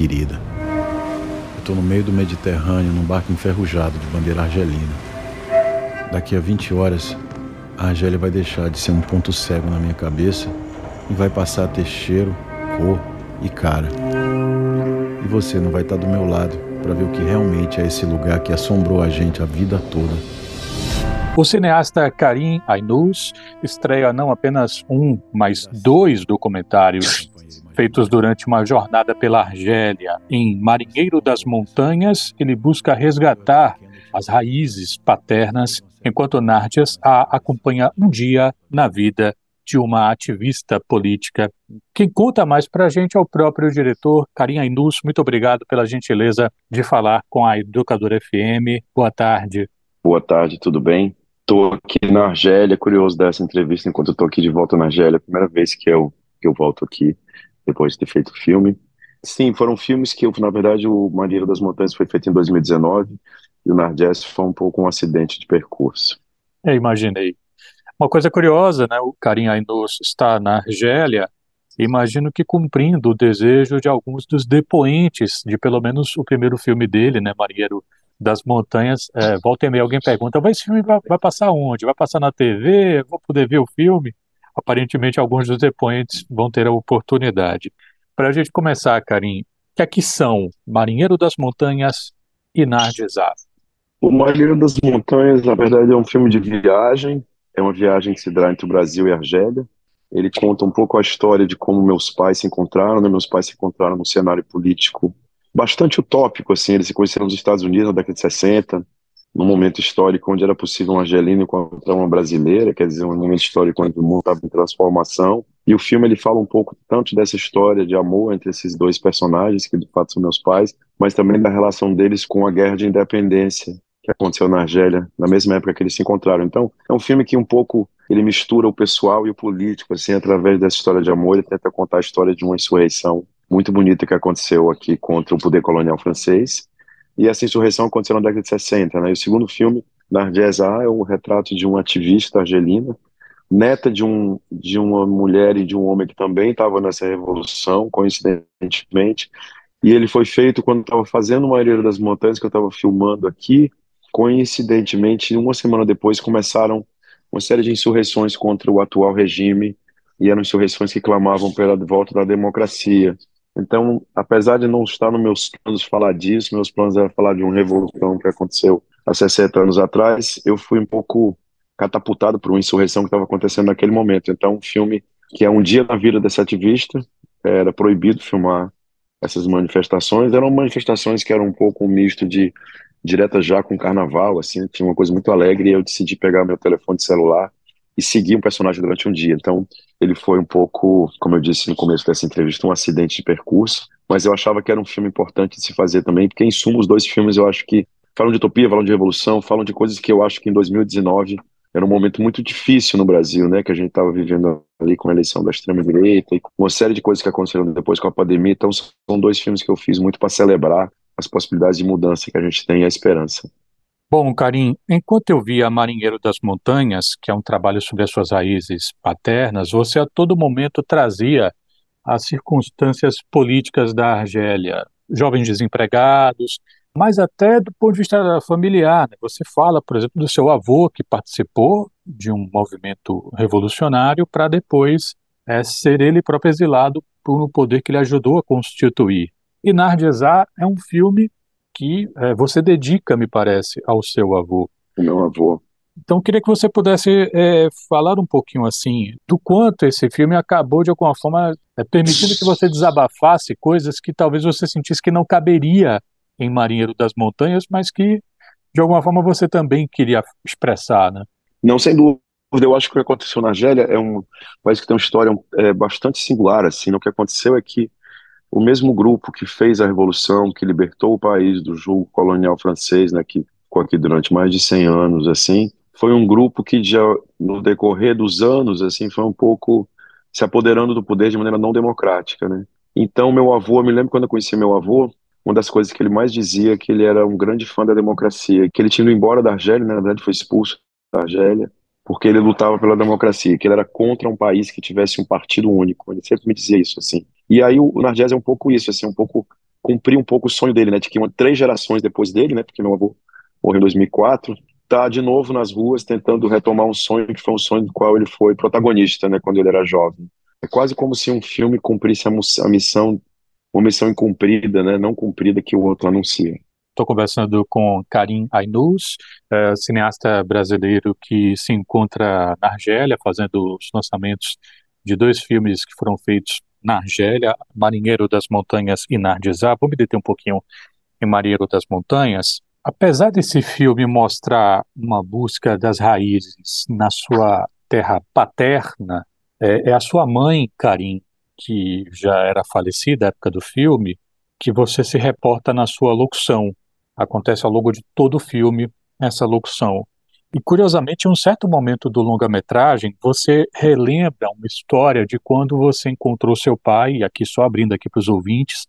querida. Eu tô no meio do Mediterrâneo, num barco enferrujado de bandeira argelina. Daqui a 20 horas, a Argélia vai deixar de ser um ponto cego na minha cabeça e vai passar a ter cheiro, cor e cara. E você não vai estar do meu lado para ver o que realmente é esse lugar que assombrou a gente a vida toda. O cineasta Karim Ainous estreia não apenas um, mas dois documentários feitos durante uma jornada pela Argélia. Em Marinheiro das Montanhas, ele busca resgatar as raízes paternas, enquanto Nárdias a acompanha um dia na vida de uma ativista política. Quem conta mais para a gente é o próprio diretor, Karim Ainus. Muito obrigado pela gentileza de falar com a Educadora FM. Boa tarde. Boa tarde, tudo bem? Estou aqui na Argélia, curioso dessa entrevista enquanto estou aqui de volta na Argélia. É primeira vez que eu, que eu volto aqui depois de ter feito o filme. Sim, foram filmes que, eu, na verdade, o Marinheiro das Montanhas foi feito em 2019 e o Nardes foi um pouco um acidente de percurso. Eu imaginei. Uma coisa curiosa, né? O Karim Ainus está na Argélia, imagino que cumprindo o desejo de alguns dos depoentes de pelo menos o primeiro filme dele, né, Marinheiro das Montanhas. É, volta e meia alguém pergunta, mas esse filme vai, vai passar onde? Vai passar na TV? Vou poder ver o filme? Aparentemente alguns dos depoentes vão ter a oportunidade. Para a gente começar, Karim, que aqui são Marinheiro das Montanhas e Nardesá? O Marinheiro das Montanhas, na verdade, é um filme de viagem, é uma viagem que se dá entre o Brasil e a Argélia. Ele conta um pouco a história de como meus pais se encontraram, né? Meus pais se encontraram num cenário político bastante utópico, assim. Eles se conheceram nos Estados Unidos na década de 60, num momento histórico onde era possível uma argelina encontrar uma brasileira, quer dizer, um momento histórico onde o mundo estava em transformação. E o filme ele fala um pouco tanto dessa história de amor entre esses dois personagens, que de fato são meus pais, mas também da relação deles com a guerra de independência que aconteceu na Argélia, na mesma época que eles se encontraram. Então, é um filme que um pouco ele mistura o pessoal e o político, assim, através dessa história de amor, ele tenta contar a história de uma insurreição muito bonita que aconteceu aqui contra o poder colonial francês. E essa insurreição aconteceu na década de 60, né? E o segundo filme, Narges A, é o retrato de uma ativista argelina, neta de, um, de uma mulher e de um homem que também estava nessa revolução, coincidentemente. E ele foi feito quando estava fazendo uma Ilha das Montanhas, que eu estava filmando aqui, coincidentemente, uma semana depois começaram uma série de insurreições contra o atual regime e eram insurreições que clamavam pela volta da democracia. Então, apesar de não estar nos meus planos falar disso, meus planos eram falar de uma revolução que aconteceu há 60 anos atrás, eu fui um pouco catapultado por uma insurreição que estava acontecendo naquele momento. Então, um filme que é um dia na vida desse ativista, era proibido filmar essas manifestações, eram manifestações que eram um pouco um misto de direta já com carnaval, assim, tinha uma coisa muito alegre e eu decidi pegar meu telefone celular e seguir um personagem durante um dia. Então, ele foi um pouco, como eu disse no começo dessa entrevista, um acidente de percurso, mas eu achava que era um filme importante de se fazer também, porque em suma os dois filmes eu acho que falam de utopia, falam de revolução, falam de coisas que eu acho que em 2019 era um momento muito difícil no Brasil, né, que a gente estava vivendo ali com a eleição da extrema direita e uma série de coisas que aconteceram depois com a pandemia. Então são dois filmes que eu fiz muito para celebrar as possibilidades de mudança que a gente tem e a esperança. Bom, Karim, enquanto eu via Marinheiro das Montanhas, que é um trabalho sobre as suas raízes paternas, você a todo momento trazia as circunstâncias políticas da Argélia, jovens desempregados, mas até do ponto de vista familiar. Né? Você fala, por exemplo, do seu avô que participou de um movimento revolucionário para depois é, ser ele próprio exilado por um poder que ele ajudou a constituir. E Nardesá é um filme que é, você dedica, me parece, ao seu avô. Meu avô. Então, queria que você pudesse é, falar um pouquinho assim do quanto esse filme acabou de alguma forma é, permitindo que você desabafasse coisas que talvez você sentisse que não caberia em Marinheiro das Montanhas, mas que de alguma forma você também queria expressar, né? Não, sem dúvida. Eu acho que o que aconteceu na Argélia é um país que tem uma história é, bastante singular. Assim, o que aconteceu é que o mesmo grupo que fez a revolução, que libertou o país do jugo colonial francês, né, que ficou aqui durante mais de 100 anos, assim, foi um grupo que já no decorrer dos anos, assim, foi um pouco se apoderando do poder de maneira não democrática, né? Então, meu avô, eu me lembro quando eu conheci meu avô, uma das coisas que ele mais dizia é que ele era um grande fã da democracia, que ele tinha ido embora da Argélia, né, na verdade foi expulso da Argélia, porque ele lutava pela democracia, que ele era contra um país que tivesse um partido único. Ele sempre me dizia isso, assim. E aí o, o Nargés é um pouco isso, assim, um pouco cumprir um pouco o sonho dele, né, de que uma, três gerações depois dele, né, porque meu avô morreu em 2004, tá de novo nas ruas tentando retomar um sonho que foi um sonho do qual ele foi protagonista, né, quando ele era jovem. É quase como se um filme cumprisse a, missão, uma missão incumprida, né, não cumprida que o outro anuncia. Estou conversando com Karim Ainous, é, cineasta brasileiro que se encontra na Argélia, fazendo os lançamentos de dois filmes que foram feitos na Argélia, Marinheiro das Montanhas e Nardizá. Vou me deter um pouquinho em Marinheiro das Montanhas. Apesar desse filme mostrar uma busca das raízes na sua terra paterna, é, é a sua mãe, Karim, que já era falecida na época do filme, que você se reporta na sua locução. Acontece ao longo de todo o filme essa locução. E curiosamente, em um certo momento do longa-metragem, você relembra uma história de quando você encontrou seu pai, e aqui só abrindo aqui para os ouvintes,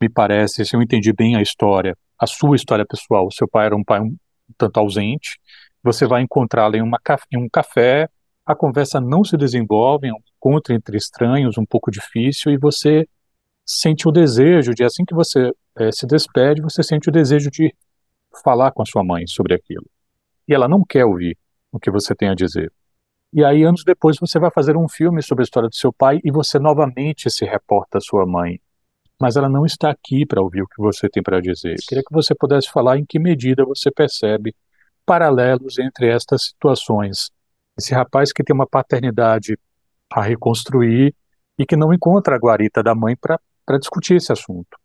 me parece, se eu entendi bem a história, a sua história pessoal, seu pai era um pai um tanto ausente, você vai encontrá-lo em, em um café, a conversa não se desenvolve, é um encontro entre estranhos, um pouco difícil, e você sente o desejo de, assim que você é, se despede, você sente o desejo de falar com a sua mãe sobre aquilo e ela não quer ouvir o que você tem a dizer. E aí, anos depois, você vai fazer um filme sobre a história do seu pai e você novamente se reporta à sua mãe. Mas ela não está aqui para ouvir o que você tem para dizer. Eu queria que você pudesse falar em que medida você percebe paralelos entre estas situações. Esse rapaz que tem uma paternidade a reconstruir e que não encontra a guarita da mãe para discutir esse assunto.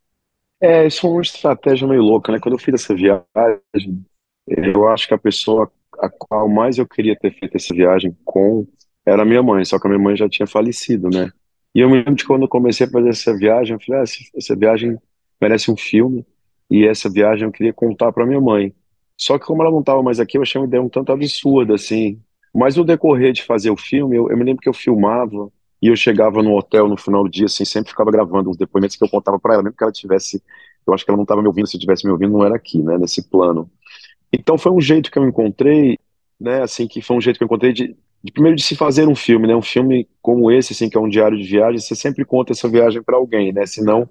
É, isso é uma estratégia meio louca, né? Quando eu fiz essa viagem, eu acho que a pessoa a qual mais eu queria ter feito essa viagem com era minha mãe, só que a minha mãe já tinha falecido, né? E eu me lembro de quando eu comecei a fazer essa viagem, eu falei, ah, essa viagem merece um filme, e essa viagem eu queria contar para minha mãe. Só que como ela não estava mais aqui, eu achei uma ideia um tanto absurda, assim. Mas no decorrer de fazer o filme, eu, eu me lembro que eu filmava, e eu chegava no hotel no final do dia, assim, sempre ficava gravando uns depoimentos que eu contava para ela, mesmo que ela tivesse, eu acho que ela não estava me ouvindo, se tivesse me ouvindo, não era aqui, né, nesse plano. Então foi um jeito que eu encontrei, né, assim, que foi um jeito que eu encontrei de, de primeiro de se fazer um filme, né, um filme como esse, assim, que é um diário de viagem, você sempre conta essa viagem para alguém, né, senão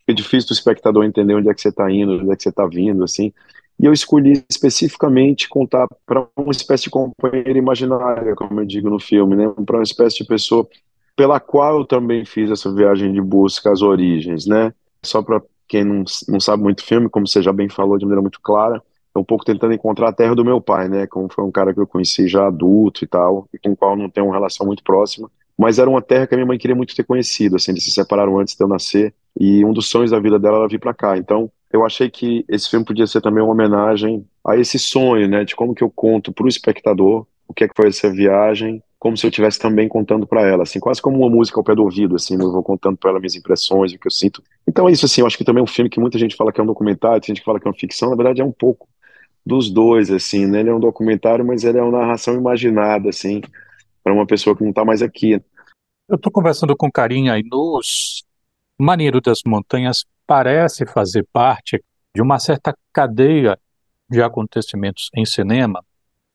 fica difícil do espectador entender onde é que você está indo, onde é que você está vindo, assim. E eu escolhi especificamente contar para uma espécie de companheira imaginária, como eu digo no filme, né, para uma espécie de pessoa pela qual eu também fiz essa viagem de busca às origens, né. Só para quem não, não sabe muito filme, como você já bem falou de maneira muito clara, um pouco tentando encontrar a terra do meu pai, né? Como foi um cara que eu conheci já adulto e tal, e com o qual não tenho uma relação muito próxima. Mas era uma terra que a minha mãe queria muito ter conhecido, assim, eles se separaram antes de eu nascer, e um dos sonhos da vida dela era vir para cá. Então, eu achei que esse filme podia ser também uma homenagem a esse sonho, né? De como que eu conto para o espectador o que é que foi essa viagem, como se eu estivesse também contando para ela, assim, quase como uma música ao pé do ouvido, assim, né? eu vou contando para ela minhas impressões, o que eu sinto. Então é isso, assim, eu acho que também é um filme que muita gente fala que é um documentário, tem gente que fala que é uma ficção, na verdade é um pouco dos dois, assim, né? Ele é um documentário, mas ele é uma narração imaginada, assim, para uma pessoa que não está mais aqui. Eu estou conversando com carinho aí nos Maneiro das Montanhas parece fazer parte de uma certa cadeia de acontecimentos em cinema,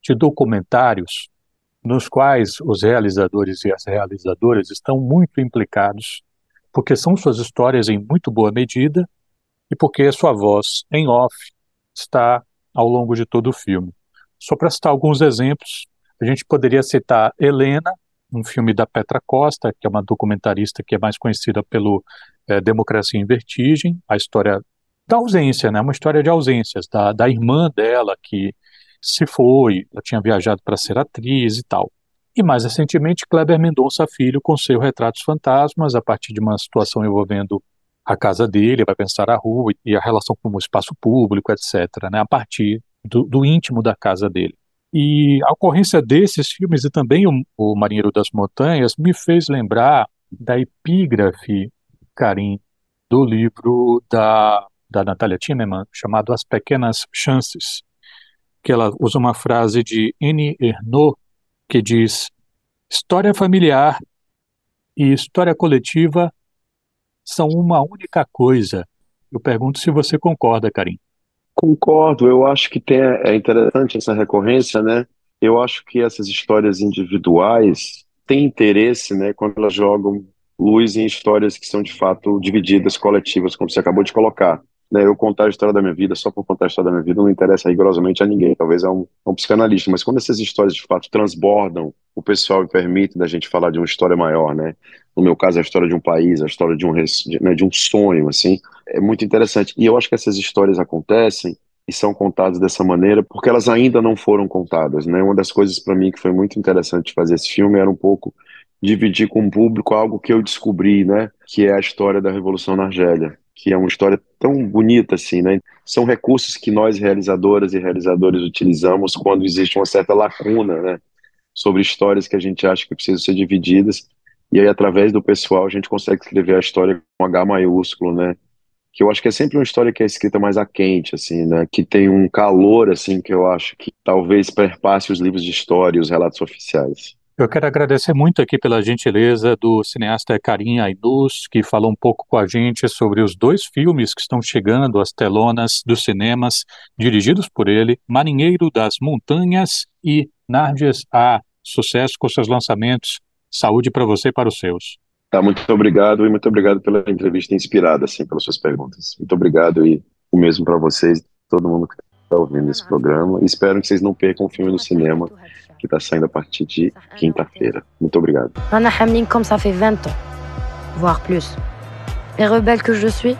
de documentários, nos quais os realizadores e as realizadoras estão muito implicados, porque são suas histórias em muito boa medida e porque a sua voz em off está ao longo de todo o filme. Só para citar alguns exemplos, a gente poderia citar Helena, um filme da Petra Costa, que é uma documentarista que é mais conhecida pelo é, Democracia em Vertigem, a história da ausência, né? Uma história de ausências da, da irmã dela que se foi, ela tinha viajado para ser atriz e tal. E mais recentemente, Kleber Mendonça Filho com seu Retratos Fantasmas, a partir de uma situação envolvendo a casa dele, vai pensar a rua e a relação com o espaço público, etc., né, a partir do, do íntimo da casa dele. E a ocorrência desses filmes e também o, o Marinheiro das Montanhas me fez lembrar da epígrafe, Karim, do livro da, da Natália Timmerman, chamado As Pequenas Chances, que ela usa uma frase de Annie Ernaux, que diz: História familiar e história coletiva são uma única coisa. Eu pergunto se você concorda, Karim. Concordo, eu acho que tem, é interessante essa recorrência, né? Eu acho que essas histórias individuais têm interesse, né, quando elas jogam luz em histórias que são de fato divididas, coletivas, como você acabou de colocar. Né, eu contar a história da minha vida só por contar a história da minha vida não interessa rigorosamente a ninguém, talvez a um, a um psicanalista, mas quando essas histórias de fato transbordam o pessoal e permitem da gente falar de uma história maior, né? No meu caso, a história de um país, a história de um, de, né, de um sonho, assim, é muito interessante. E eu acho que essas histórias acontecem e são contadas dessa maneira porque elas ainda não foram contadas, né? Uma das coisas para mim que foi muito interessante fazer esse filme era um pouco dividir com o público algo que eu descobri, né? Que é a história da Revolução na Argélia, que é uma história tão bonita assim, né? São recursos que nós realizadoras e realizadores utilizamos quando existe uma certa lacuna, né? Sobre histórias que a gente acha que precisam ser divididas. E aí, através do pessoal, a gente consegue escrever a história com H maiúsculo, né? que eu acho que é sempre uma história que é escrita mais a quente, assim, né? Que tem um calor, assim, que eu acho que talvez perpasse os livros de história e os relatos oficiais. Eu quero agradecer muito aqui pela gentileza do cineasta Karim Ainus, que falou um pouco com a gente sobre os dois filmes que estão chegando às telonas dos cinemas, dirigidos por ele, Marinheiro das Montanhas e Nardias A. Sucesso com seus lançamentos. Saúde para você e para os seus. Tá, muito obrigado e muito obrigado pela entrevista inspirada, assim, pelas suas perguntas. Muito obrigado e o mesmo para vocês, todo mundo que está ouvindo esse programa. E espero que vocês não percam o filme no cinema que está saindo a partir de quinta-feira. Muito obrigado. أنا حاملينكم صافي 20 ans, voire plus. Et rebelle que je suis,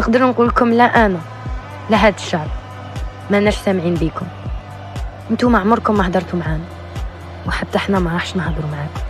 نقدر نقول لكم لا أنا لا هاد الشعب ماناش سامعين بيكم. انتوما عمركم ما هدرتوا معانا وحتى احنا ما راحش نهضروا معاكم.